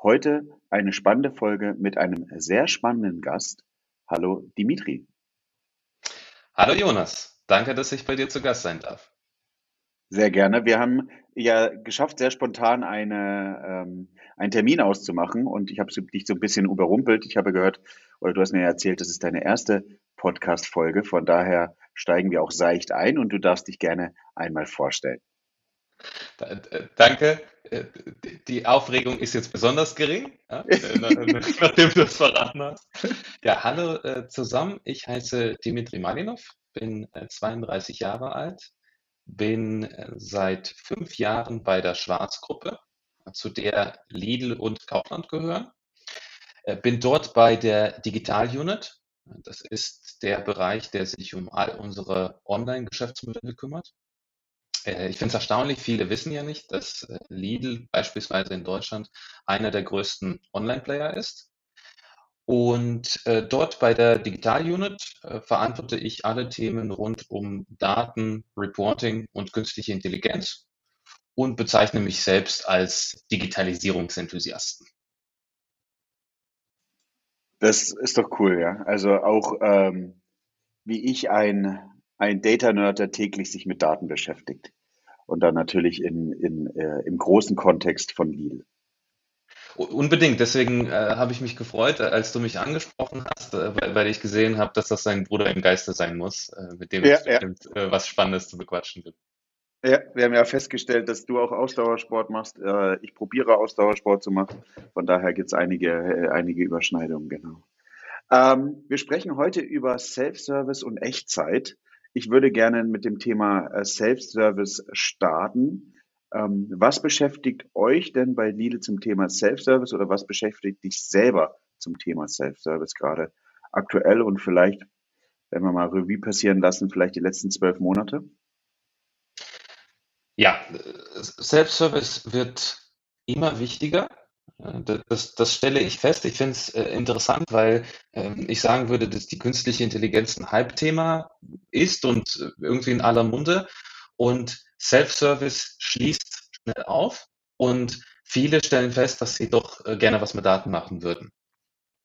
Heute eine spannende Folge mit einem sehr spannenden Gast. Hallo Dimitri. Hallo Jonas, danke, dass ich bei dir zu Gast sein darf. Sehr gerne. Wir haben ja geschafft, sehr spontan eine, ähm, einen Termin auszumachen und ich habe dich so ein bisschen überrumpelt. Ich habe gehört, oder du hast mir erzählt, das ist deine erste Podcast-Folge. Von daher steigen wir auch seicht ein und du darfst dich gerne einmal vorstellen. Danke. Äh, die Aufregung ist jetzt besonders gering, ja, nachdem du es verraten hast. Ja, hallo äh, zusammen. Ich heiße Dimitri Malinov, bin 32 äh, Jahre alt, bin seit fünf Jahren bei der Schwarzgruppe, zu der Lidl und Kaufland gehören. Bin dort bei der Digital Unit. Das ist der Bereich, der sich um all unsere Online-Geschäftsmodelle kümmert. Äh, ich finde es erstaunlich, viele wissen ja nicht, dass äh, Lidl beispielsweise in Deutschland einer der größten Online-Player ist. Und äh, dort bei der Digital Unit äh, verantworte ich alle Themen rund um Daten, Reporting und künstliche Intelligenz und bezeichne mich selbst als Digitalisierungsenthusiasten. Das ist doch cool, ja. Also auch ähm, wie ich ein, ein Data-Nerd, der täglich sich mit Daten beschäftigt und dann natürlich in, in, äh, im großen Kontext von Lidl. Unbedingt, deswegen äh, habe ich mich gefreut, äh, als du mich angesprochen hast, äh, weil, weil, ich gesehen habe, dass das sein Bruder im Geiste sein muss, äh, mit dem ja, es bestimmt ja. Äh, was Spannendes zu bequatschen gibt. Ja, wir haben ja festgestellt, dass du auch Ausdauersport machst. ich probiere Ausdauersport zu machen. Von daher gibt es einige, einige Überschneidungen, genau. Ähm, wir sprechen heute über Self-Service und Echtzeit. Ich würde gerne mit dem Thema äh, Self-Service starten. Ähm, was beschäftigt euch denn bei Lidl zum Thema Self-Service oder was beschäftigt dich selber zum Thema Self-Service gerade aktuell und vielleicht, wenn wir mal Revue passieren lassen, vielleicht die letzten zwölf Monate? Ja, Self-Service wird immer wichtiger. Das, das stelle ich fest. Ich finde es äh, interessant, weil ähm, ich sagen würde, dass die künstliche Intelligenz ein Hype-Thema ist und äh, irgendwie in aller Munde. Und Self-Service schließt schnell auf und viele stellen fest, dass sie doch äh, gerne was mit Daten machen würden.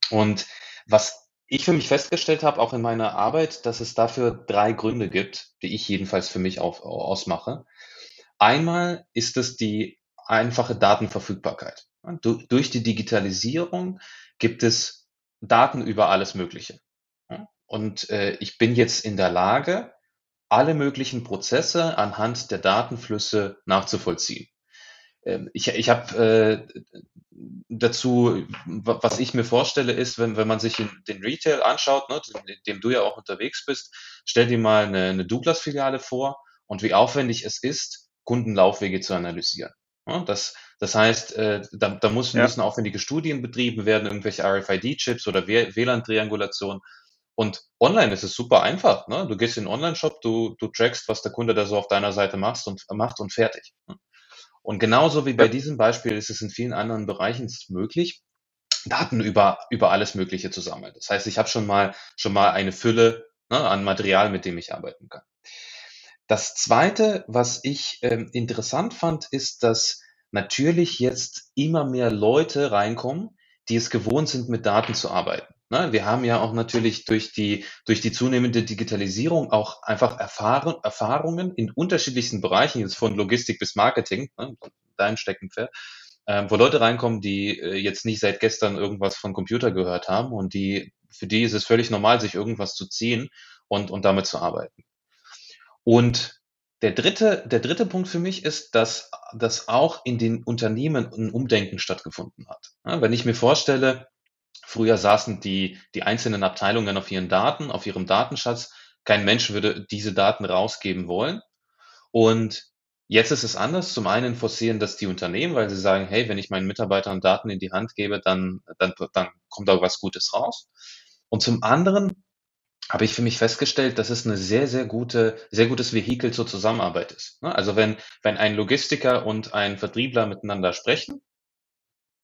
Und was ich für mich festgestellt habe, auch in meiner Arbeit, dass es dafür drei Gründe gibt, die ich jedenfalls für mich auf, ausmache. Einmal ist es die einfache Datenverfügbarkeit. Durch die Digitalisierung gibt es Daten über alles Mögliche. Und äh, ich bin jetzt in der Lage, alle möglichen Prozesse anhand der Datenflüsse nachzuvollziehen. Ähm, ich ich habe äh, dazu, was ich mir vorstelle, ist, wenn, wenn man sich den Retail anschaut, ne, in dem du ja auch unterwegs bist, stell dir mal eine, eine Douglas-Filiale vor und wie aufwendig es ist, Kundenlaufwege zu analysieren. Ja, das, das heißt, äh, da, da muss, ja. müssen aufwendige Studien betrieben werden, irgendwelche RFID-Chips oder WLAN-Triangulation. Und online ist es super einfach. Ne? Du gehst in den Online-Shop, du, du trackst, was der Kunde da so auf deiner Seite macht und, macht und fertig. Ne? Und genauso wie bei diesem Beispiel ist es in vielen anderen Bereichen möglich, Daten über, über alles Mögliche zu sammeln. Das heißt, ich habe schon mal, schon mal eine Fülle ne, an Material, mit dem ich arbeiten kann. Das Zweite, was ich ähm, interessant fand, ist, dass natürlich jetzt immer mehr Leute reinkommen, die es gewohnt sind, mit Daten zu arbeiten. Ne? Wir haben ja auch natürlich durch die, durch die zunehmende Digitalisierung auch einfach Erfahrung, Erfahrungen in unterschiedlichsten Bereichen, jetzt von Logistik bis Marketing, ne? dein Steckenpferd, äh, wo Leute reinkommen, die äh, jetzt nicht seit gestern irgendwas von Computer gehört haben und die, für die ist es völlig normal, sich irgendwas zu ziehen und, und damit zu arbeiten. Und der dritte, der dritte Punkt für mich ist, dass das auch in den Unternehmen ein Umdenken stattgefunden hat. Ja, wenn ich mir vorstelle, früher saßen die, die einzelnen Abteilungen auf ihren Daten, auf ihrem Datenschatz, kein Mensch würde diese Daten rausgeben wollen. Und Jetzt ist es anders. Zum einen forcieren das die Unternehmen, weil sie sagen, hey, wenn ich meinen Mitarbeitern Daten in die Hand gebe, dann, dann, dann kommt da was Gutes raus. Und zum anderen habe ich für mich festgestellt, dass es eine sehr, sehr gute, sehr gutes Vehikel zur Zusammenarbeit ist. Ne? Also wenn, wenn ein Logistiker und ein Vertriebler miteinander sprechen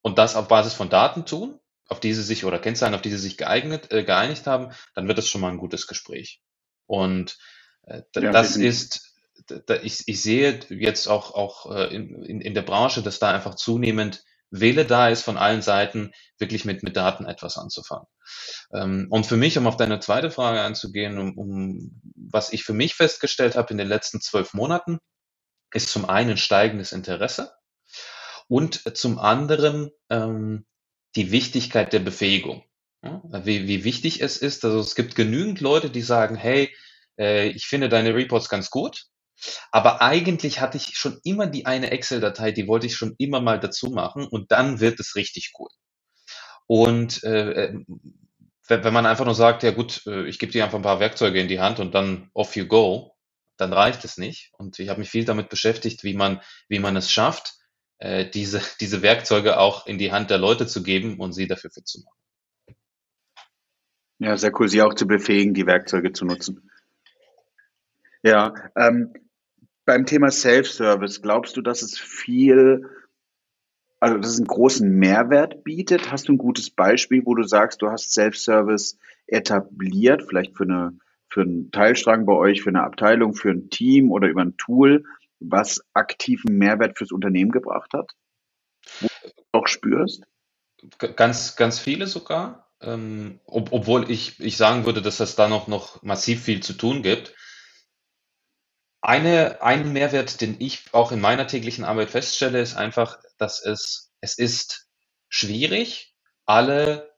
und das auf Basis von Daten tun, auf die sie sich oder Kennzahlen, auf die sie sich geeignet, äh, geeinigt haben, dann wird das schon mal ein gutes Gespräch. Und äh, ja, das ist, da, ich, ich sehe jetzt auch, auch äh, in, in, in der Branche, dass da einfach zunehmend Wille da ist von allen Seiten, wirklich mit, mit Daten etwas anzufangen. Ähm, und für mich, um auf deine zweite Frage einzugehen, um, um was ich für mich festgestellt habe in den letzten zwölf Monaten, ist zum einen steigendes Interesse und zum anderen ähm, die Wichtigkeit der Befähigung. Ja, wie, wie wichtig es ist. Also es gibt genügend Leute, die sagen, hey, äh, ich finde deine Reports ganz gut, aber eigentlich hatte ich schon immer die eine Excel-Datei, die wollte ich schon immer mal dazu machen und dann wird es richtig cool. Und äh, äh wenn man einfach nur sagt, ja gut, äh, ich gebe dir einfach ein paar Werkzeuge in die Hand und dann off you go, dann reicht es nicht. Und ich habe mich viel damit beschäftigt, wie man, wie man es schafft, äh, diese, diese Werkzeuge auch in die Hand der Leute zu geben und sie dafür fit zu machen. Ja, sehr cool, sie auch zu befähigen, die Werkzeuge zu nutzen. Ja, ähm, beim Thema Self-Service, glaubst du, dass es viel, also dass es einen großen Mehrwert bietet? Hast du ein gutes Beispiel, wo du sagst, du hast Self-Service etabliert, vielleicht für eine für einen Teilstrang bei euch, für eine Abteilung, für ein Team oder über ein Tool, was aktiven Mehrwert fürs Unternehmen gebracht hat? Wo du auch spürst? Ganz, ganz viele sogar. Ähm, ob, obwohl ich, ich sagen würde, dass es da noch, noch massiv viel zu tun gibt. Eine, ein Mehrwert, den ich auch in meiner täglichen Arbeit feststelle, ist einfach, dass es, es ist schwierig, alle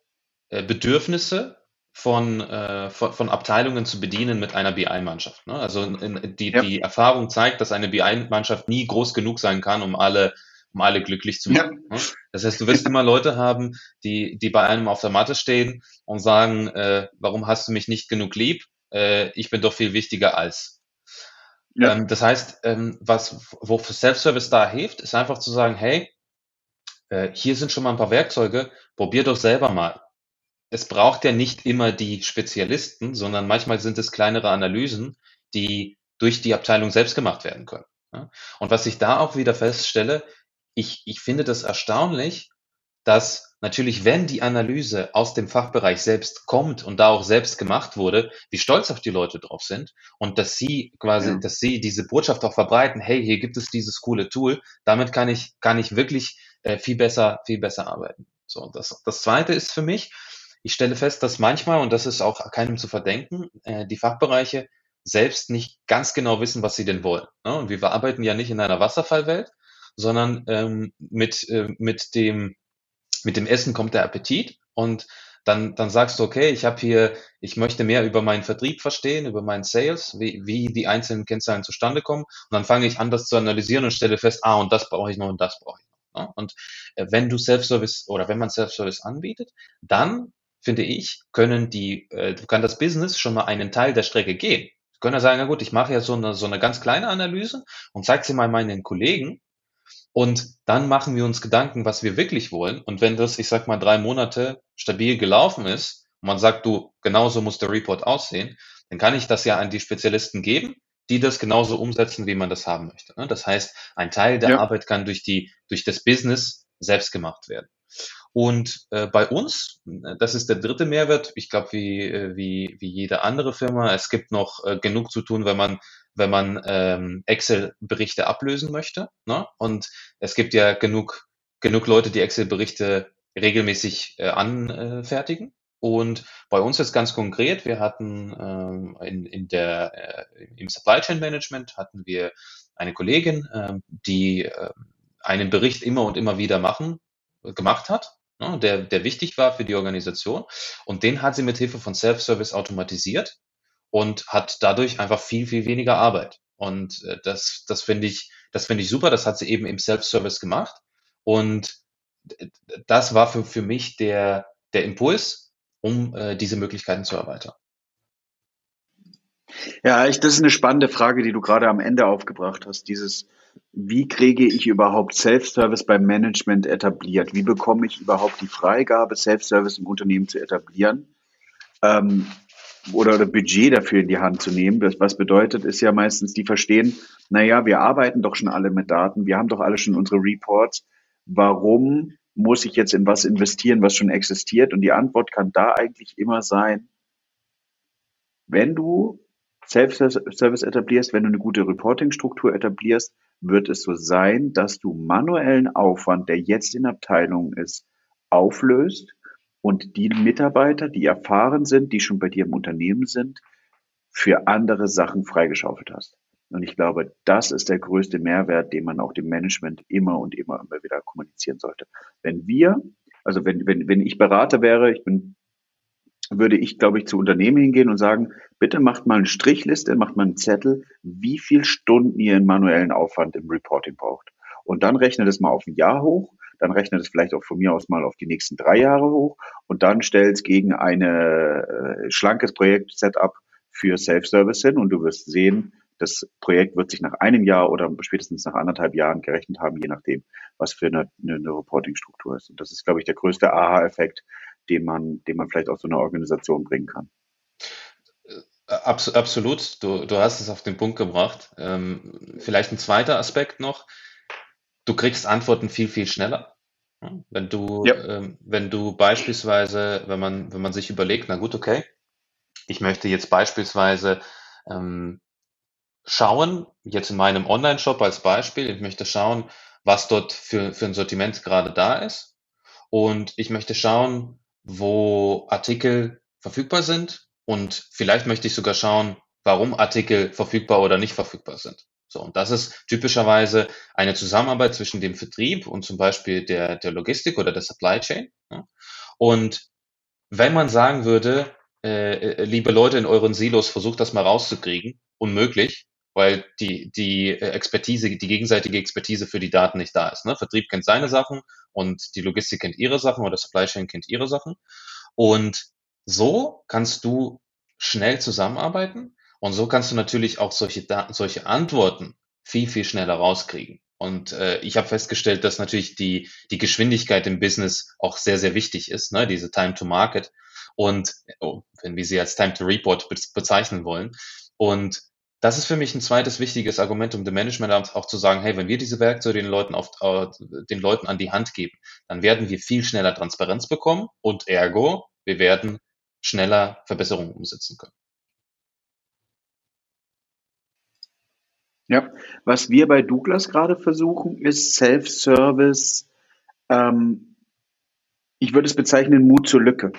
äh, Bedürfnisse von, äh, von, von Abteilungen zu bedienen mit einer BI-Mannschaft. Ne? Also in, die, ja. die Erfahrung zeigt, dass eine BI-Mannschaft nie groß genug sein kann, um alle, um alle glücklich zu machen. Ja. Ne? Das heißt, du wirst immer Leute haben, die, die bei einem auf der Matte stehen und sagen, äh, warum hast du mich nicht genug lieb? Äh, ich bin doch viel wichtiger als. Ja. Ähm, das heißt, ähm, was, wo Self-Service da hilft, ist einfach zu sagen, hey, äh, hier sind schon mal ein paar Werkzeuge, probier doch selber mal. Es braucht ja nicht immer die Spezialisten, sondern manchmal sind es kleinere Analysen, die durch die Abteilung selbst gemacht werden können. Ja? Und was ich da auch wieder feststelle, ich, ich finde das erstaunlich, dass natürlich, wenn die Analyse aus dem Fachbereich selbst kommt und da auch selbst gemacht wurde, wie stolz auf die Leute drauf sind und dass sie quasi, ja. dass sie diese Botschaft auch verbreiten, hey, hier gibt es dieses coole Tool, damit kann ich, kann ich wirklich äh, viel besser, viel besser arbeiten. So, das, das zweite ist für mich, ich stelle fest, dass manchmal, und das ist auch keinem zu verdenken, äh, die Fachbereiche selbst nicht ganz genau wissen, was sie denn wollen. Ne? Und wir arbeiten ja nicht in einer Wasserfallwelt, sondern ähm, mit, äh, mit dem mit dem Essen kommt der Appetit und dann, dann sagst du, okay, ich habe hier, ich möchte mehr über meinen Vertrieb verstehen, über meinen Sales, wie, wie die einzelnen Kennzahlen zustande kommen. Und dann fange ich an, das zu analysieren und stelle fest, ah, und das brauche ich noch und das brauche ich noch. Ne? Und äh, wenn du Self-Service oder wenn man Self-Service anbietet, dann finde ich, können die, äh, kann das Business schon mal einen Teil der Strecke gehen. Können ja sagen, na gut, ich mache ja so eine, so eine ganz kleine Analyse und zeige sie mal meinen Kollegen und dann machen wir uns Gedanken, was wir wirklich wollen. Und wenn das, ich sag mal, drei Monate stabil gelaufen ist und man sagt, du, genauso muss der Report aussehen, dann kann ich das ja an die Spezialisten geben, die das genauso umsetzen, wie man das haben möchte. Ne? Das heißt, ein Teil der ja. Arbeit kann durch die, durch das Business selbst gemacht werden. Und äh, bei uns, das ist der dritte Mehrwert, ich glaube, wie, äh, wie, wie jede andere Firma, es gibt noch äh, genug zu tun, wenn man wenn man ähm, Excel-Berichte ablösen möchte. Ne? Und es gibt ja genug, genug Leute, die Excel-Berichte regelmäßig äh, anfertigen. Und bei uns ist ganz konkret, wir hatten ähm, in, in der, äh, im Supply Chain Management hatten wir eine Kollegin, äh, die äh, einen Bericht immer und immer wieder machen, gemacht hat, ne, der, der wichtig war für die Organisation. Und den hat sie mit Hilfe von Self-Service automatisiert und hat dadurch einfach viel, viel weniger Arbeit. Und äh, das, das finde ich, das finde ich super. Das hat sie eben im Self-Service gemacht. Und das war für, für mich der, der Impuls, um äh, diese Möglichkeiten zu erweitern. Ja, ich, das ist eine spannende Frage, die du gerade am Ende aufgebracht hast. Dieses, wie kriege ich überhaupt Self-Service beim Management etabliert? Wie bekomme ich überhaupt die Freigabe, Self-Service im Unternehmen zu etablieren? Ähm, oder, oder Budget dafür in die Hand zu nehmen. Das, was bedeutet, ist ja meistens, die verstehen, naja, wir arbeiten doch schon alle mit Daten, wir haben doch alle schon unsere Reports. Warum muss ich jetzt in was investieren, was schon existiert? Und die Antwort kann da eigentlich immer sein, wenn du Self-Service etablierst, wenn du eine gute Reporting-Struktur etablierst, wird es so sein, dass du manuellen Aufwand, der jetzt in Abteilungen ist, auflöst und die Mitarbeiter, die erfahren sind, die schon bei dir im Unternehmen sind, für andere Sachen freigeschaufelt hast. Und ich glaube, das ist der größte Mehrwert, den man auch dem Management immer und immer immer wieder kommunizieren sollte. Wenn wir, also wenn, wenn, wenn ich Berater wäre, ich bin, würde ich, glaube ich, zu Unternehmen hingehen und sagen, bitte macht mal eine Strichliste, macht mal einen Zettel, wie viel Stunden ihr in manuellen Aufwand im Reporting braucht. Und dann rechnet es mal auf ein Jahr hoch dann rechnet es vielleicht auch von mir aus mal auf die nächsten drei Jahre hoch und dann stellt es gegen ein äh, schlankes Projekt-Setup für Self-Service hin und du wirst sehen, das Projekt wird sich nach einem Jahr oder spätestens nach anderthalb Jahren gerechnet haben, je nachdem, was für eine, eine, eine Reporting-Struktur ist. Und das ist, glaube ich, der größte Aha-Effekt, den man, den man vielleicht aus so einer Organisation bringen kann. Abs absolut, du, du hast es auf den Punkt gebracht. Ähm, vielleicht ein zweiter Aspekt noch. Du kriegst Antworten viel, viel schneller. Wenn du, ja. ähm, wenn du beispielsweise, wenn man, wenn man sich überlegt, na gut, okay, ich möchte jetzt beispielsweise ähm, schauen, jetzt in meinem Online-Shop als Beispiel, ich möchte schauen, was dort für, für ein Sortiment gerade da ist. Und ich möchte schauen, wo Artikel verfügbar sind. Und vielleicht möchte ich sogar schauen, warum Artikel verfügbar oder nicht verfügbar sind. So, und das ist typischerweise eine Zusammenarbeit zwischen dem Vertrieb und zum Beispiel der, der Logistik oder der Supply Chain. Ja. Und wenn man sagen würde, äh, äh, liebe Leute in euren Silos, versucht das mal rauszukriegen, unmöglich, weil die, die äh, Expertise, die gegenseitige Expertise für die Daten nicht da ist. Ne? Vertrieb kennt seine Sachen und die Logistik kennt ihre Sachen oder Supply Chain kennt ihre Sachen. Und so kannst du schnell zusammenarbeiten und so kannst du natürlich auch solche, solche Antworten viel, viel schneller rauskriegen. Und äh, ich habe festgestellt, dass natürlich die, die Geschwindigkeit im Business auch sehr, sehr wichtig ist, ne? diese Time to Market. Und oh, wenn wir sie als Time to Report bezeichnen wollen. Und das ist für mich ein zweites wichtiges Argument, um dem Management auch zu sagen, hey, wenn wir diese Werkzeuge den Leuten, auf, äh, den Leuten an die Hand geben, dann werden wir viel schneller Transparenz bekommen und ergo, wir werden schneller Verbesserungen umsetzen können. Ja, was wir bei Douglas gerade versuchen, ist Self-Service. Ähm, ich würde es bezeichnen, Mut zur Lücke.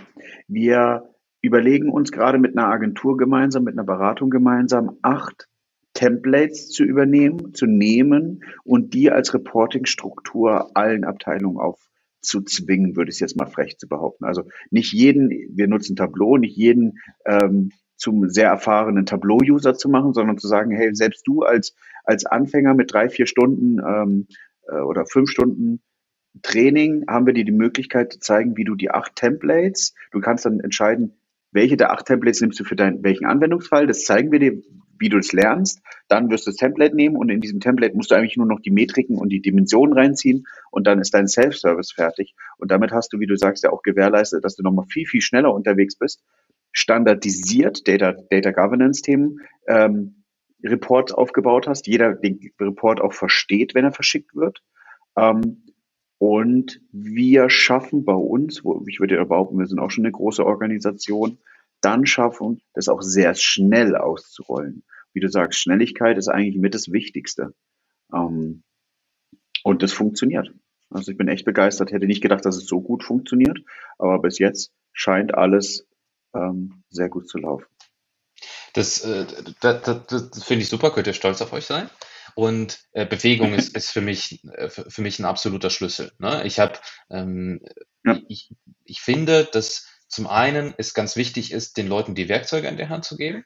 Wir überlegen uns gerade mit einer Agentur gemeinsam, mit einer Beratung gemeinsam, acht Templates zu übernehmen, zu nehmen und die als Reporting-Struktur allen Abteilungen aufzuzwingen, würde ich es jetzt mal frech zu behaupten. Also nicht jeden, wir nutzen Tableau, nicht jeden ähm, zum sehr erfahrenen Tableau-User zu machen, sondern zu sagen, hey, selbst du als, als Anfänger mit drei, vier Stunden ähm, äh, oder fünf Stunden Training haben wir dir die Möglichkeit zu zeigen, wie du die acht Templates, du kannst dann entscheiden, welche der acht Templates nimmst du für deinen, welchen Anwendungsfall, das zeigen wir dir, wie du es lernst, dann wirst du das Template nehmen und in diesem Template musst du eigentlich nur noch die Metriken und die Dimensionen reinziehen und dann ist dein Self-Service fertig. Und damit hast du, wie du sagst, ja auch gewährleistet, dass du nochmal viel, viel schneller unterwegs bist standardisiert Data, Data Governance Themen ähm, Report aufgebaut hast, jeder den Report auch versteht, wenn er verschickt wird. Ähm, und wir schaffen bei uns, wo ich würde ja behaupten, wir sind auch schon eine große Organisation, dann schaffen, das auch sehr schnell auszurollen. Wie du sagst, Schnelligkeit ist eigentlich mit das Wichtigste. Ähm, und das funktioniert. Also ich bin echt begeistert, hätte nicht gedacht, dass es so gut funktioniert, aber bis jetzt scheint alles ähm, sehr gut zu laufen. Das, äh, das, das, das finde ich super, könnt ihr stolz auf euch sein. Und äh, Bewegung ist, ist für mich äh, für mich ein absoluter Schlüssel. Ne? Ich habe, ähm, ja. ich, ich finde, dass zum einen es ganz wichtig ist, den Leuten die Werkzeuge in der Hand zu geben.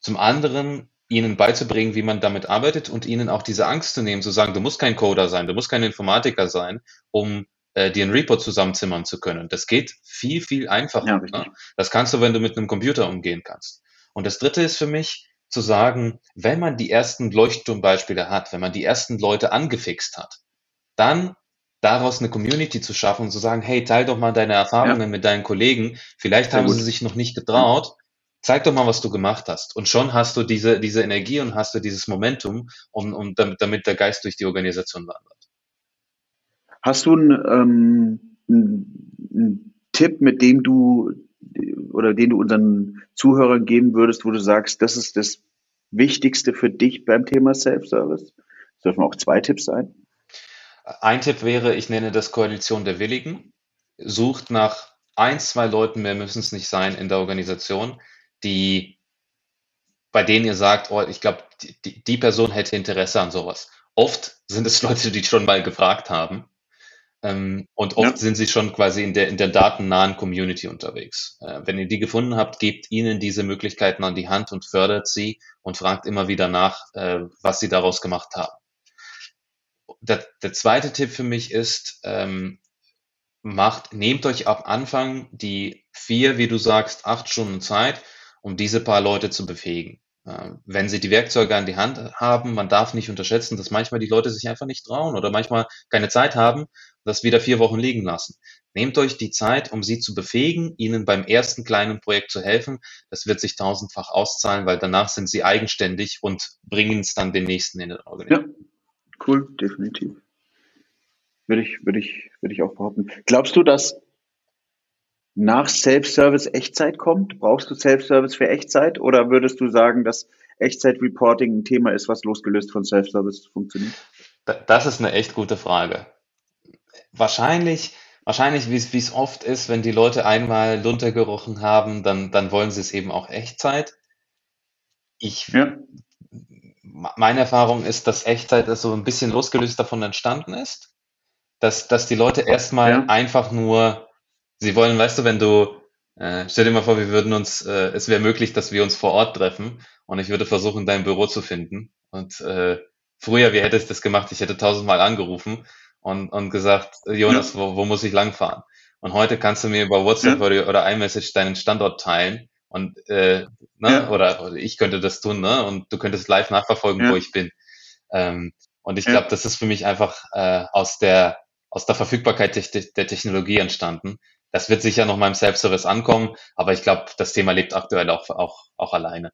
Zum anderen ihnen beizubringen, wie man damit arbeitet und ihnen auch diese Angst zu nehmen, zu sagen, du musst kein Coder sein, du musst kein Informatiker sein, um äh, dir einen Report zusammenzimmern zu können. Das geht viel, viel einfacher. Ja, ne? Das kannst du, wenn du mit einem Computer umgehen kannst. Und das dritte ist für mich, zu sagen, wenn man die ersten Leuchtturmbeispiele hat, wenn man die ersten Leute angefixt hat, dann daraus eine Community zu schaffen und zu sagen, hey, teil doch mal deine Erfahrungen ja. mit deinen Kollegen. Vielleicht Sehr haben gut. sie sich noch nicht getraut. Zeig doch mal, was du gemacht hast. Und schon hast du diese, diese Energie und hast du dieses Momentum, um, um damit, damit der Geist durch die Organisation wandert. Hast du einen, ähm, Tipp, mit dem du oder den du unseren Zuhörern geben würdest, wo du sagst, das ist das Wichtigste für dich beim Thema Self-Service? Das dürfen auch zwei Tipps sein. Ein Tipp wäre, ich nenne das Koalition der Willigen. Sucht nach ein, zwei Leuten, mehr müssen es nicht sein, in der Organisation, die, bei denen ihr sagt, oh, ich glaube, die, die Person hätte Interesse an sowas. Oft sind es Leute, die schon mal gefragt haben. Ähm, und oft ja. sind sie schon quasi in der, in der datennahen Community unterwegs. Äh, wenn ihr die gefunden habt, gebt ihnen diese Möglichkeiten an die Hand und fördert sie und fragt immer wieder nach, äh, was sie daraus gemacht haben der, der zweite Tipp für mich ist, ähm, macht, nehmt euch ab Anfang die vier, wie du sagst, acht Stunden Zeit, um diese paar Leute zu befähigen. Äh, wenn sie die Werkzeuge an die Hand haben, man darf nicht unterschätzen, dass manchmal die Leute sich einfach nicht trauen oder manchmal keine Zeit haben, das wieder vier Wochen liegen lassen. Nehmt euch die Zeit, um sie zu befähigen, ihnen beim ersten kleinen Projekt zu helfen. Das wird sich tausendfach auszahlen, weil danach sind sie eigenständig und bringen es dann den nächsten in den Organisation. Ja. Cool, definitiv. Würde ich, würde ich, würde ich auch behaupten. Glaubst du, dass nach Self-Service Echtzeit kommt? Brauchst du Self-Service für Echtzeit? Oder würdest du sagen, dass Echtzeit-Reporting ein Thema ist, was losgelöst von Self-Service funktioniert? Das ist eine echt gute Frage. Wahrscheinlich, wahrscheinlich, wie es oft ist, wenn die Leute einmal Lunter gerochen haben, dann, dann wollen sie es eben auch Echtzeit. Ich ja meine Erfahrung ist, dass Echtzeit so ein bisschen losgelöst davon entstanden ist. Dass, dass die Leute erstmal ja. einfach nur, sie wollen, weißt du, wenn du, äh, stell dir mal vor, wir würden uns, äh, es wäre möglich, dass wir uns vor Ort treffen und ich würde versuchen, dein Büro zu finden. Und äh, früher, wie hättest du das gemacht? Ich hätte tausendmal angerufen und, und gesagt, Jonas, ja. wo, wo muss ich langfahren? Und heute kannst du mir über WhatsApp ja. oder, iMessage deinen Standort teilen und äh, ne? Ja. Oder, oder ich könnte das tun, ne? Und du könntest live nachverfolgen, wo ich bin. Ähm, und ich glaube, das ist für mich einfach äh, aus der aus der Verfügbarkeit der Technologie entstanden. Das wird sicher noch mal im Self-Service ankommen, aber ich glaube, das Thema lebt aktuell auch, auch, auch alleine.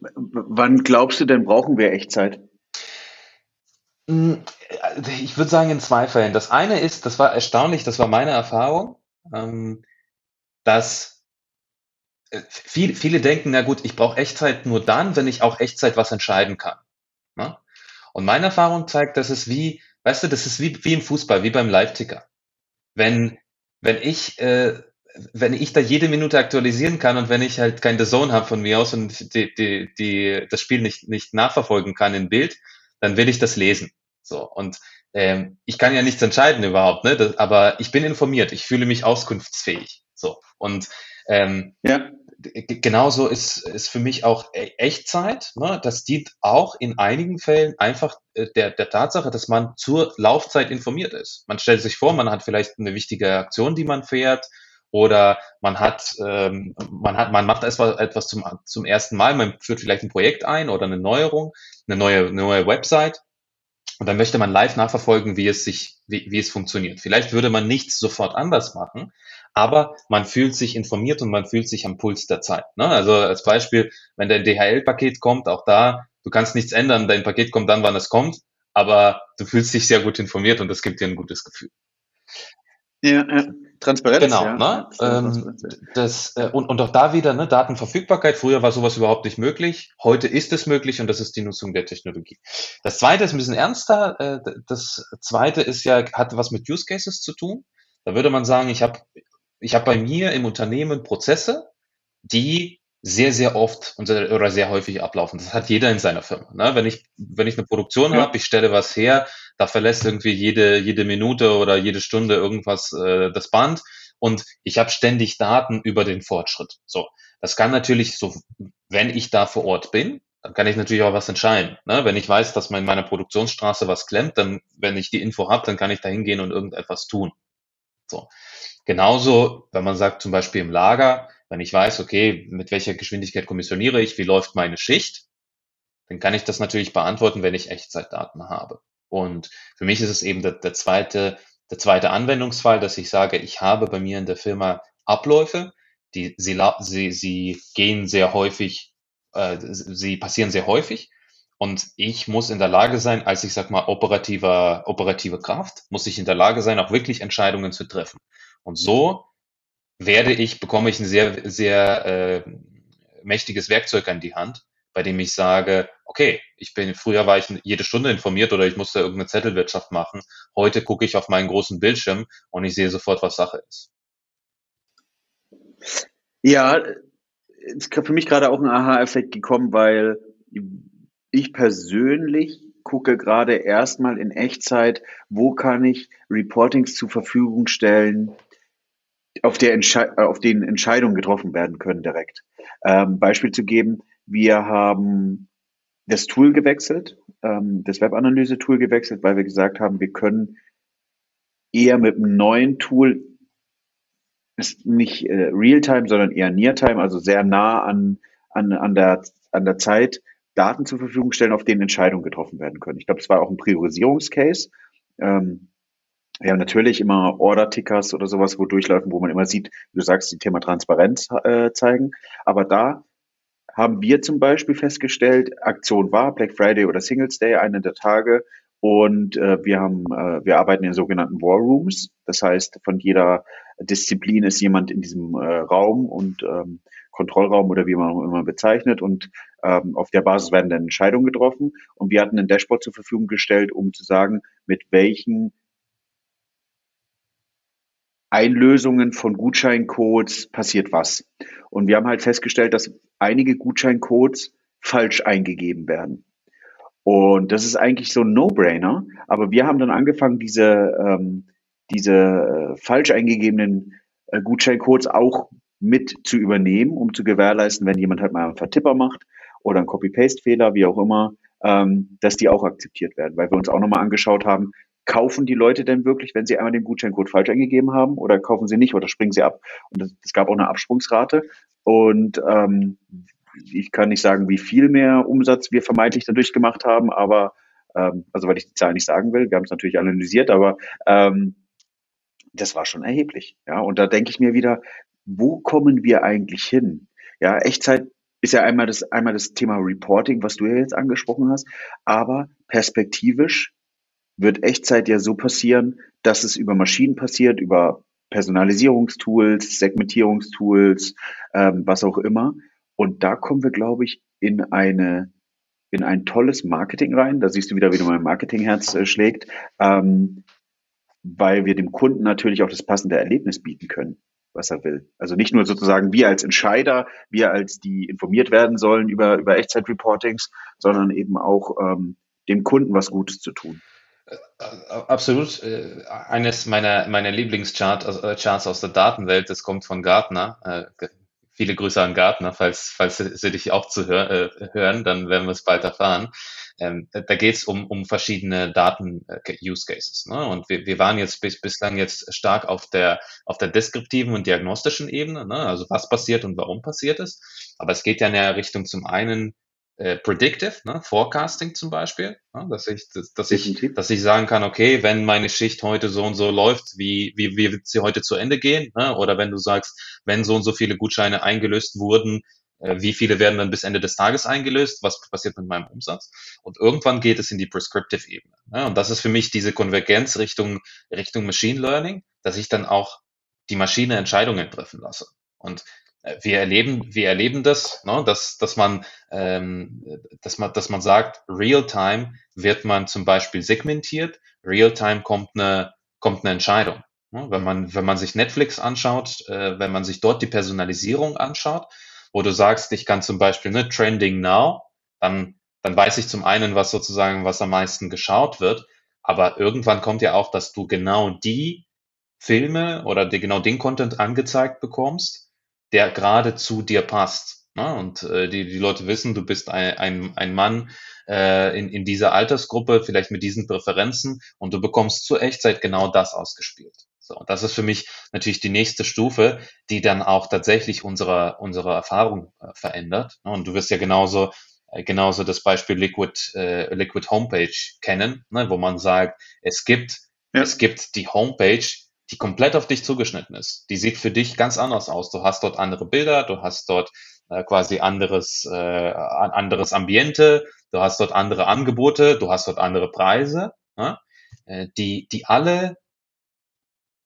Wann glaubst du denn, brauchen wir Echtzeit? Hm, ich würde sagen in zwei Fällen. Das eine ist, das war erstaunlich, das war meine Erfahrung, ähm, dass äh, viele, viele denken, na gut, ich brauche Echtzeit nur dann, wenn ich auch Echtzeit was entscheiden kann. Ne? Und meine Erfahrung zeigt, dass es wie, weißt du, das ist wie, wie im Fußball, wie beim Live-Ticker. Wenn, wenn ich, äh, wenn ich da jede Minute aktualisieren kann und wenn ich halt kein The Zone habe von mir aus und die, die, die, das Spiel nicht, nicht nachverfolgen kann in Bild, dann will ich das lesen. So. Und ähm, ich kann ja nichts entscheiden überhaupt, ne? Das, aber ich bin informiert, ich fühle mich auskunftsfähig. So. Und ähm, ja. genauso ist, ist für mich auch e-, Echtzeit. Ne? Das dient auch in einigen Fällen einfach äh, der, der Tatsache, dass man zur Laufzeit informiert ist. Man stellt sich vor, man hat vielleicht eine wichtige Aktion, die man fährt, oder man hat, ähm, man hat, man macht etwas zum, zum ersten Mal, man führt vielleicht ein Projekt ein oder eine Neuerung, eine neue, eine neue Website. Und dann möchte man live nachverfolgen, wie es sich, wie, wie es funktioniert. Vielleicht würde man nichts sofort anders machen, aber man fühlt sich informiert und man fühlt sich am Puls der Zeit. Ne? Also als Beispiel, wenn dein DHL-Paket kommt, auch da, du kannst nichts ändern, dein Paket kommt dann, wann es kommt, aber du fühlst dich sehr gut informiert und das gibt dir ein gutes Gefühl. Ja, ja. Transparenz. Genau, ja. ne? Ähm, das, äh, und, und auch da wieder, ne, Datenverfügbarkeit. Früher war sowas überhaupt nicht möglich. Heute ist es möglich und das ist die Nutzung der Technologie. Das zweite ist ein bisschen ernster. Äh, das zweite ist ja, hat was mit Use Cases zu tun. Da würde man sagen, ich habe ich habe bei mir im Unternehmen Prozesse, die sehr, sehr oft und sehr, oder sehr häufig ablaufen. Das hat jeder in seiner Firma. Ne? Wenn ich, wenn ich eine Produktion ja. habe, ich stelle was her, da verlässt irgendwie jede, jede Minute oder jede Stunde irgendwas äh, das Band und ich habe ständig Daten über den Fortschritt. So, das kann natürlich so, wenn ich da vor Ort bin, dann kann ich natürlich auch was entscheiden. Ne? Wenn ich weiß, dass man in meiner Produktionsstraße was klemmt, dann, wenn ich die Info habe, dann kann ich da hingehen und irgendetwas tun. So. Genauso, wenn man sagt, zum Beispiel im Lager, Wenn ich weiß, okay, mit welcher Geschwindigkeit kommissioniere ich, wie läuft meine Schicht, dann kann ich das natürlich beantworten, wenn ich Echtzeitdaten habe. Und für mich ist es eben der, der zweite, der zweite Anwendungsfall, dass ich sage, ich habe bei mir in der Firma Abläufe, die sie, sie, sie gehen sehr häufig, äh, sie passieren sehr häufig. Und ich muss in der Lage sein, als ich sag mal operativer, operative Kraft, muss ich in der Lage sein, auch wirklich Entscheidungen zu treffen. Und so werde ich, bekomme ich ein sehr, sehr äh, mächtiges Werkzeug an die Hand, bei dem ich sage, okay, ich bin, früher war ich jede Stunde informiert oder ich musste irgendeine Zettelwirtschaft machen. Heute gucke ich auf meinen großen Bildschirm und ich sehe sofort, was Sache ist. Ja, es ist für mich gerade auch ein Aha-Effekt gekommen, weil ich persönlich gucke gerade erstmal in Echtzeit, wo kann ich Reportings zur Verfügung stellen, auf, der Entschei auf denen Entscheidungen getroffen werden können direkt. Ähm, Beispiel zu geben, wir haben das Tool gewechselt, ähm, das Webanalyse-Tool gewechselt, weil wir gesagt haben, wir können eher mit einem neuen Tool ist nicht äh, Realtime, sondern eher Near-Time, also sehr nah an, an, an, der, an der Zeit, Daten zur Verfügung stellen, auf denen Entscheidungen getroffen werden können. Ich glaube, das war auch ein Priorisierungscase. Ähm, wir haben natürlich immer Order-Tickers oder sowas, wo durchlaufen, wo man immer sieht, du sagst, die Thema Transparenz äh, zeigen. Aber da haben wir zum Beispiel festgestellt, Aktion war Black Friday oder Singles Day, eine der Tage. Und äh, wir haben, äh, wir arbeiten in sogenannten War Rooms. Das heißt, von jeder Disziplin ist jemand in diesem äh, Raum und ähm, Kontrollraum oder wie man auch immer bezeichnet. Und ähm, auf der Basis werden dann Entscheidungen getroffen. Und wir hatten ein Dashboard zur Verfügung gestellt, um zu sagen, mit welchen Einlösungen von Gutscheincodes passiert was. Und wir haben halt festgestellt, dass einige Gutscheincodes falsch eingegeben werden. Und das ist eigentlich so ein No-Brainer. Aber wir haben dann angefangen, diese, ähm, diese äh, falsch eingegebenen äh, Gutscheincodes auch mit zu übernehmen, um zu gewährleisten, wenn jemand halt mal einen Vertipper macht oder einen Copy-Paste-Fehler, wie auch immer, ähm, dass die auch akzeptiert werden. Weil wir uns auch nochmal angeschaut haben, kaufen die Leute denn wirklich, wenn sie einmal den Gutscheincode falsch eingegeben haben oder kaufen sie nicht oder springen sie ab? Und es gab auch eine Absprungsrate. Und ähm, ich kann nicht sagen, wie viel mehr Umsatz wir vermeintlich dadurch gemacht haben, aber ähm, also weil ich die Zahl nicht sagen will, wir haben es natürlich analysiert, aber ähm, das war schon erheblich. Ja, und da denke ich mir wieder, wo kommen wir eigentlich hin? Ja, Echtzeit ist ja einmal das, einmal das Thema Reporting, was du ja jetzt angesprochen hast, aber perspektivisch wird Echtzeit ja so passieren, dass es über Maschinen passiert, über Personalisierungstools, Segmentierungstools, ähm, was auch immer. Und da kommen wir, glaube ich, in eine in ein tolles Marketing rein. Da siehst du wieder, wie du mein Marketingherz äh, schlägt, ähm, weil wir dem Kunden natürlich auch das passende Erlebnis bieten können, was er will. Also nicht nur sozusagen wir als Entscheider, wir als die informiert werden sollen über über Echtzeit-Reportings, sondern eben auch ähm, dem Kunden was Gutes zu tun. Absolut. Äh, eines meiner, meiner Lieblingscharts äh, Charts aus der Datenwelt, das kommt von Gartner. Äh, viele Grüße an Gartner, falls, falls sie dich auch zu hör, hören, dann werden wir es bald erfahren. Ähm, da geht es um, um verschiedene Daten-Use-Cases. Ne? Und wir, wir waren jetzt bis, bislang jetzt stark auf der, auf der deskriptiven und diagnostischen Ebene, ne? also was passiert und warum passiert ist. Aber es geht ja in der Richtung zum einen äh, predictive, ne, Forecasting zum Beispiel, ne, dass ich, dass, dass ich, dass ich sagen kann, okay, wenn meine Schicht heute so und so läuft, wie, wie, wie wird sie heute zu Ende gehen? Ne? Oder wenn du sagst, wenn so und so viele Gutscheine eingelöst wurden, äh, wie viele werden dann bis Ende des Tages eingelöst? Was passiert mit meinem Umsatz? Und irgendwann geht es in die prescriptive Ebene. Ne? Und das ist für mich diese Konvergenz Richtung, Richtung Machine Learning, dass ich dann auch die Maschine Entscheidungen treffen lasse. Und wir erleben, wir erleben das, ne, dass, dass man, ähm, dass man, dass man sagt, Real-Time wird man zum Beispiel segmentiert, Real-Time kommt eine, kommt eine Entscheidung. Ne? Wenn man, wenn man sich Netflix anschaut, äh, wenn man sich dort die Personalisierung anschaut, wo du sagst, ich kann zum Beispiel ne, Trending Now, dann, dann weiß ich zum einen, was sozusagen, was am meisten geschaut wird, aber irgendwann kommt ja auch, dass du genau die Filme oder die, genau den Content angezeigt bekommst, der gerade zu dir passt. Ne? Und äh, die, die Leute wissen, du bist ein, ein, ein Mann äh, in, in dieser Altersgruppe, vielleicht mit diesen Präferenzen und du bekommst zur Echtzeit genau das ausgespielt. So, und das ist für mich natürlich die nächste Stufe, die dann auch tatsächlich unsere, unsere Erfahrung äh, verändert. Ne? Und du wirst ja genauso, äh, genauso das Beispiel Liquid, äh, Liquid Homepage kennen, ne? wo man sagt, es gibt, ja. es gibt die Homepage, die komplett auf dich zugeschnitten ist. Die sieht für dich ganz anders aus. Du hast dort andere Bilder, du hast dort äh, quasi anderes, äh, anderes Ambiente, du hast dort andere Angebote, du hast dort andere Preise, ne? äh, die, die alle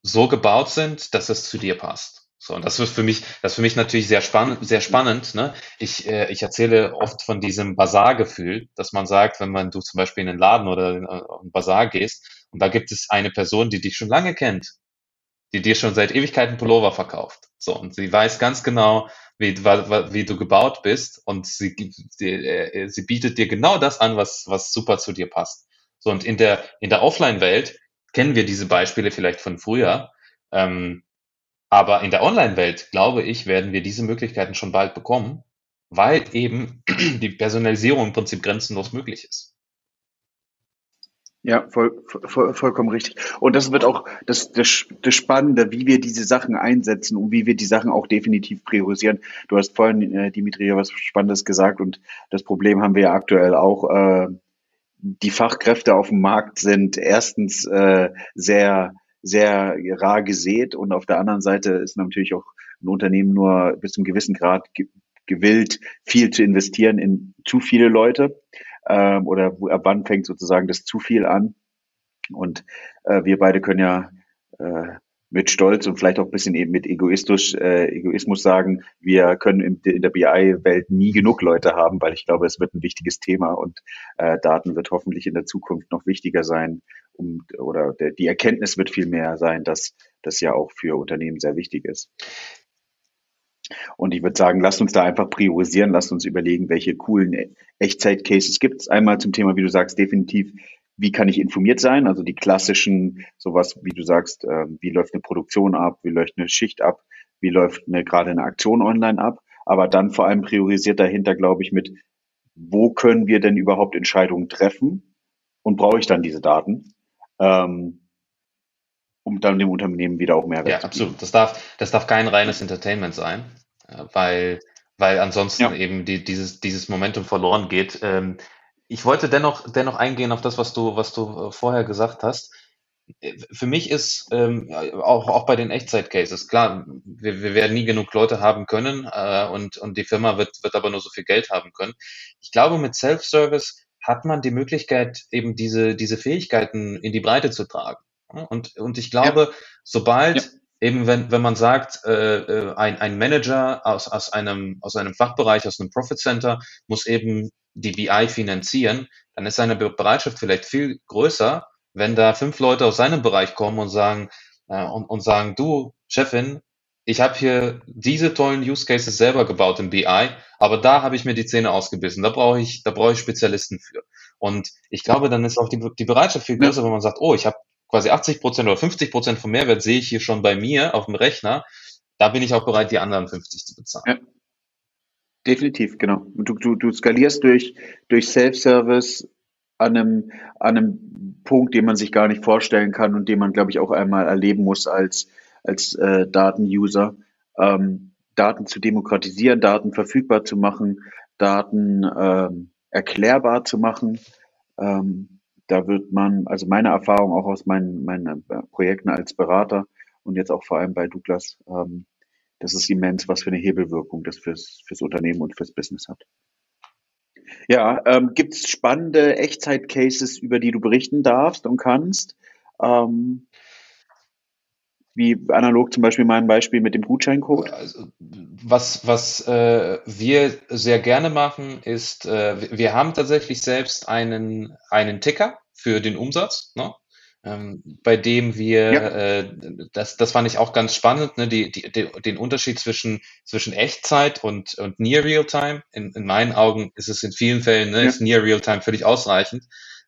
so gebaut sind, dass es zu dir passt. So, und das ist für mich, das ist für mich natürlich sehr spannend, sehr spannend. Ne? Ich, äh, ich erzähle oft von diesem Bazar-Gefühl, dass man sagt, wenn man du zum Beispiel in einen Laden oder in einen Bazar gehst und da gibt es eine Person, die dich schon lange kennt, die dir schon seit Ewigkeiten Pullover verkauft. So, und sie weiß ganz genau, wie, wie du gebaut bist und sie, äh, sie bietet dir genau das an, was, was super zu dir passt. So, und in der, in der Offline-Welt kennen wir diese Beispiele vielleicht von früher, ähm, aber in der Online-Welt, glaube ich, werden wir diese Möglichkeiten schon bald bekommen, weil eben die Personalisierung im Prinzip grenzenlos möglich ist. Ja, voll, voll, vollkommen richtig. Und das wird auch das, das, das Spannende, wie wir diese Sachen einsetzen und wie wir die Sachen auch definitiv priorisieren. Du hast vorhin, äh, Dimitri, was Spannendes gesagt und das Problem haben wir ja aktuell auch. Äh, die Fachkräfte auf dem Markt sind erstens äh, sehr, sehr rar gesät und auf der anderen Seite ist natürlich auch ein Unternehmen nur bis zu einem gewissen Grad ge gewillt, viel zu investieren in zu viele Leute ähm, oder wo, ab wann fängt sozusagen das zu viel an. Und äh, wir beide können ja äh, mit Stolz und vielleicht auch ein bisschen eben mit egoistisch, äh, Egoismus sagen, wir können in, in der BI-Welt nie genug Leute haben, weil ich glaube, es wird ein wichtiges Thema und äh, Daten wird hoffentlich in der Zukunft noch wichtiger sein. Um, oder der, die Erkenntnis wird viel mehr sein, dass das ja auch für Unternehmen sehr wichtig ist. Und ich würde sagen, lasst uns da einfach priorisieren, lasst uns überlegen, welche coolen Echtzeit-Cases gibt es. Einmal zum Thema, wie du sagst, definitiv, wie kann ich informiert sein? Also die klassischen, sowas, wie du sagst, äh, wie läuft eine Produktion ab, wie läuft eine Schicht ab, wie läuft eine, gerade eine Aktion online ab. Aber dann vor allem priorisiert dahinter, glaube ich, mit, wo können wir denn überhaupt Entscheidungen treffen? Und brauche ich dann diese Daten? Ähm, um dann dem Unternehmen wieder auch Mehrwert ja, zu absolut. Das darf, das darf kein reines Entertainment sein, weil, weil ansonsten ja. eben die, dieses, dieses Momentum verloren geht. Ähm, ich wollte dennoch, dennoch eingehen auf das, was du, was du äh, vorher gesagt hast. Äh, für mich ist ähm, auch, auch bei den Echtzeit-Cases klar, wir, wir werden nie genug Leute haben können äh, und, und die Firma wird, wird aber nur so viel Geld haben können. Ich glaube, mit Self-Service hat man die Möglichkeit, eben diese, diese Fähigkeiten in die Breite zu tragen. Und, und ich glaube, ja. sobald ja. Eben, wenn, wenn man sagt, äh, äh, ein, ein Manager aus, aus, einem, aus einem Fachbereich, aus einem Profit Center muss eben die BI finanzieren, dann ist seine Bereitschaft vielleicht viel größer, wenn da fünf Leute aus seinem Bereich kommen und sagen, äh, und, und sagen, du, Chefin, ich habe hier diese tollen Use Cases selber gebaut im BI, aber da habe ich mir die Zähne ausgebissen. Da brauche ich, da brauche ich Spezialisten für. Und ich glaube, dann ist auch die, die Bereitschaft viel größer, wenn man sagt, oh, ich habe quasi 80 Prozent oder 50 Prozent vom Mehrwert sehe ich hier schon bei mir auf dem Rechner. Da bin ich auch bereit, die anderen 50 zu bezahlen. Ja. Definitiv, genau. Du, du, du skalierst durch, durch Self-Service an einem, an einem Punkt, den man sich gar nicht vorstellen kann und den man, glaube ich, auch einmal erleben muss als, als äh, Daten-User. Ähm, Daten zu demokratisieren, Daten verfügbar zu machen, Daten ähm, erklärbar zu machen. Ähm, da wird man, also meine Erfahrung auch aus meinen, meinen äh, Projekten als Berater und jetzt auch vor allem bei Douglas, ähm, das ist immens, was für eine Hebelwirkung das fürs, fürs Unternehmen und fürs Business hat. Ja, ähm, gibt es spannende Echtzeit-Cases, über die du berichten darfst und kannst? Ähm, wie analog zum Beispiel mein Beispiel mit dem Gutscheincode? Also, was was äh, wir sehr gerne machen, ist, äh, wir haben tatsächlich selbst einen, einen Ticker für den Umsatz, ne? ähm, bei dem wir, ja. äh, das, das fand ich auch ganz spannend, ne? die, die, die, den Unterschied zwischen, zwischen Echtzeit und, und Near Real-Time. In, in meinen Augen ist es in vielen Fällen, ne, ja. ist Near Real-Time völlig ausreichend.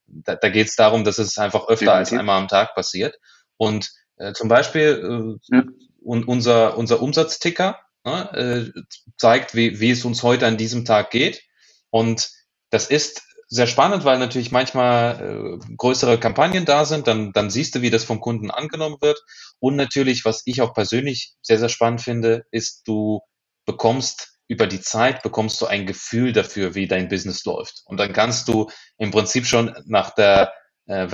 Da, da geht es darum, dass es einfach öfter Definitiv. als einmal am Tag passiert. Und äh, zum Beispiel äh, ja. un, unser, unser Umsatzticker ne, äh, zeigt, wie, wie es uns heute an diesem Tag geht. Und das ist sehr spannend, weil natürlich manchmal äh, größere Kampagnen da sind, dann, dann siehst du, wie das vom Kunden angenommen wird. Und natürlich, was ich auch persönlich sehr, sehr spannend finde, ist, du bekommst über die Zeit bekommst du ein Gefühl dafür, wie dein Business läuft. Und dann kannst du im Prinzip schon nach der, äh,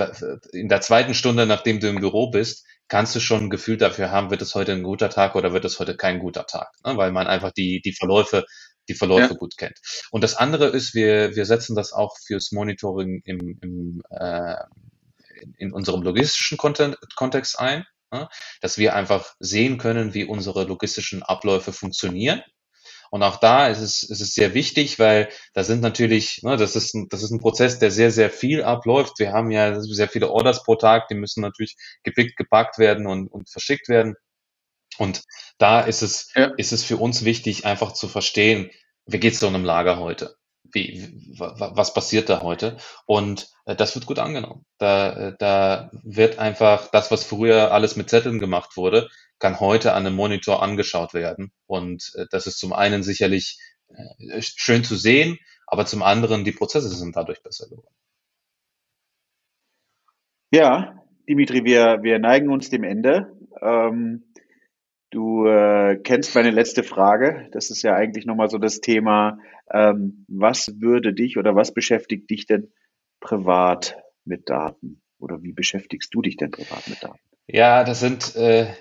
in der zweiten Stunde, nachdem du im Büro bist, kannst du schon ein Gefühl dafür haben, wird es heute ein guter Tag oder wird es heute kein guter Tag, ne? weil man einfach die, die Verläufe die Verläufe ja. gut kennt. Und das andere ist, wir, wir setzen das auch fürs Monitoring im, im, äh, in, in unserem logistischen Content, Kontext ein, ja? dass wir einfach sehen können, wie unsere logistischen Abläufe funktionieren. Und auch da ist es, ist es sehr wichtig, weil da sind natürlich, ne, das, ist ein, das ist ein Prozess, der sehr, sehr viel abläuft. Wir haben ja sehr viele Orders pro Tag, die müssen natürlich gepickt, gepackt werden und, und verschickt werden. Und da ist es, ja. ist es für uns wichtig, einfach zu verstehen, wie geht's so einem Lager heute? Wie, was passiert da heute? Und äh, das wird gut angenommen. Da, äh, da wird einfach das, was früher alles mit Zetteln gemacht wurde, kann heute an einem Monitor angeschaut werden. Und äh, das ist zum einen sicherlich äh, schön zu sehen, aber zum anderen die Prozesse sind dadurch besser geworden. Ja, Dimitri, wir, wir neigen uns dem Ende. Ähm, Du äh, kennst meine letzte Frage. Das ist ja eigentlich nochmal so das Thema, ähm, was würde dich oder was beschäftigt dich denn privat mit Daten? Oder wie beschäftigst du dich denn privat mit Daten? Ja, das sind, äh,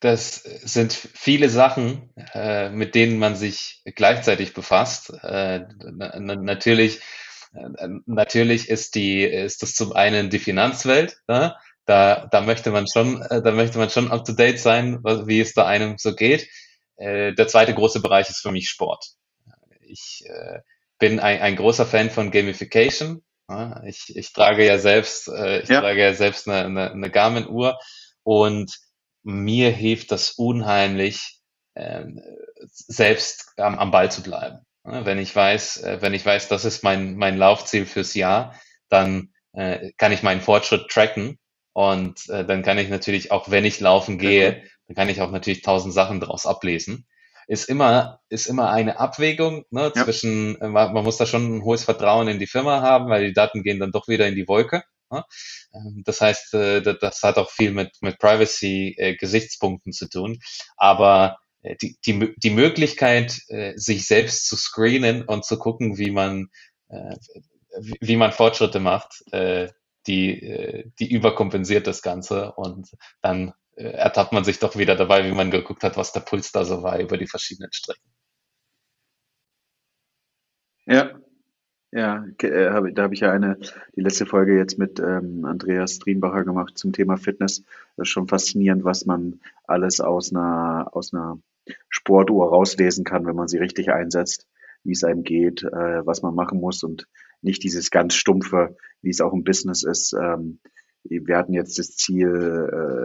das sind viele Sachen, äh, mit denen man sich gleichzeitig befasst. Äh, natürlich, äh, natürlich ist die, ist das zum einen die Finanzwelt. Ne? Da, da möchte man schon, äh, da möchte man schon up to date sein, wie es da einem so geht. Äh, der zweite große Bereich ist für mich Sport. Ich äh, bin ein, ein großer Fan von Gamification. Ich, ich trage ja selbst, ich ja. trage ja selbst eine, eine, eine Garmin-Uhr und mir hilft das unheimlich, selbst am, am Ball zu bleiben. Wenn ich weiß, wenn ich weiß, das ist mein, mein Laufziel fürs Jahr, dann kann ich meinen Fortschritt tracken und äh, dann kann ich natürlich, auch wenn ich laufen gehe, dann kann ich auch natürlich tausend Sachen daraus ablesen. Ist immer, ist immer eine Abwägung ne, zwischen, äh, man, man muss da schon ein hohes Vertrauen in die Firma haben, weil die Daten gehen dann doch wieder in die Wolke. Ne? Ähm, das heißt, äh, das hat auch viel mit, mit Privacy-Gesichtspunkten äh, zu tun. Aber äh, die, die, die Möglichkeit, äh, sich selbst zu screenen und zu gucken, wie man, äh, wie man Fortschritte macht, äh, die, äh, die überkompensiert das Ganze und dann äh, ertappt man sich doch wieder dabei, wie man geguckt hat, was der Puls da so war über die verschiedenen Strecken. Ja, ja, äh, da habe ich ja eine, die letzte Folge jetzt mit ähm, Andreas Strienbacher gemacht zum Thema Fitness. Das ist schon faszinierend, was man alles aus einer, aus einer Sportuhr rauslesen kann, wenn man sie richtig einsetzt, wie es einem geht, äh, was man machen muss und nicht dieses ganz stumpfe, wie es auch im Business ist. Ähm, wir hatten jetzt das Ziel,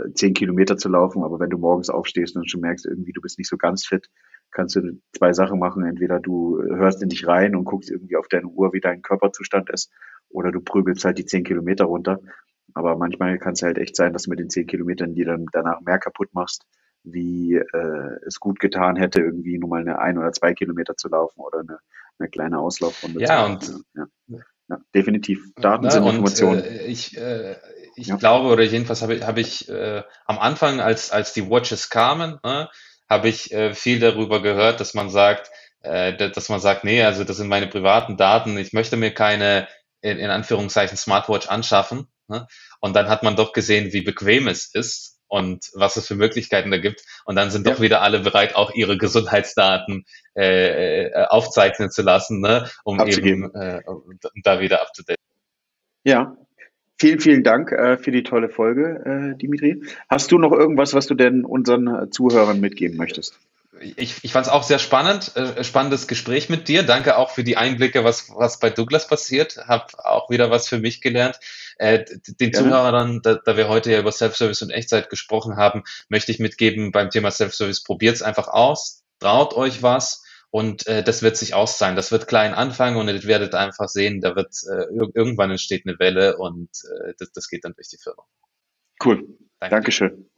äh, zehn Kilometer zu laufen, aber wenn du morgens aufstehst und schon merkst, irgendwie du bist nicht so ganz fit, kannst du zwei Sachen machen. Entweder du hörst in dich rein und guckst irgendwie auf deine Uhr, wie dein Körperzustand ist, oder du prügelst halt die zehn Kilometer runter. Aber manchmal kann es halt echt sein, dass du mit den zehn Kilometern dir dann danach mehr kaputt machst, wie äh, es gut getan hätte, irgendwie nur mal eine ein oder zwei Kilometer zu laufen oder eine eine kleine Auslaufrunde. Ja, und ja. ja. definitiv. Daten sind Informationen. Äh, ich äh, ich ja. glaube, oder jedenfalls habe ich, hab ich äh, am Anfang, als, als die Watches kamen, ne, habe ich äh, viel darüber gehört, dass man sagt, äh, dass man sagt, nee, also das sind meine privaten Daten, ich möchte mir keine in, in Anführungszeichen Smartwatch anschaffen. Ne? Und dann hat man doch gesehen, wie bequem es ist und was es für Möglichkeiten da gibt. Und dann sind ja. doch wieder alle bereit, auch ihre Gesundheitsdaten äh, äh, aufzeichnen zu lassen, ne? um Abzugeben. eben äh, da wieder date. Ja, Vielen, vielen Dank äh, für die tolle Folge, äh, Dimitri. Hast du noch irgendwas, was du denn unseren Zuhörern mitgeben möchtest? Ich, ich fand es auch sehr spannend, äh, spannendes Gespräch mit dir. Danke auch für die Einblicke, was, was bei Douglas passiert. Hab auch wieder was für mich gelernt. Äh, den ja. Zuhörern, da, da wir heute ja über Self-Service und Echtzeit gesprochen haben, möchte ich mitgeben beim Thema Self-Service, probiert es einfach aus, traut euch was und äh, das wird sich auszahlen. Das wird klein anfangen und ihr werdet einfach sehen, da wird äh, irgendwann entsteht eine Welle und äh, das, das geht dann durch die Firma. Cool. Danke. Dankeschön.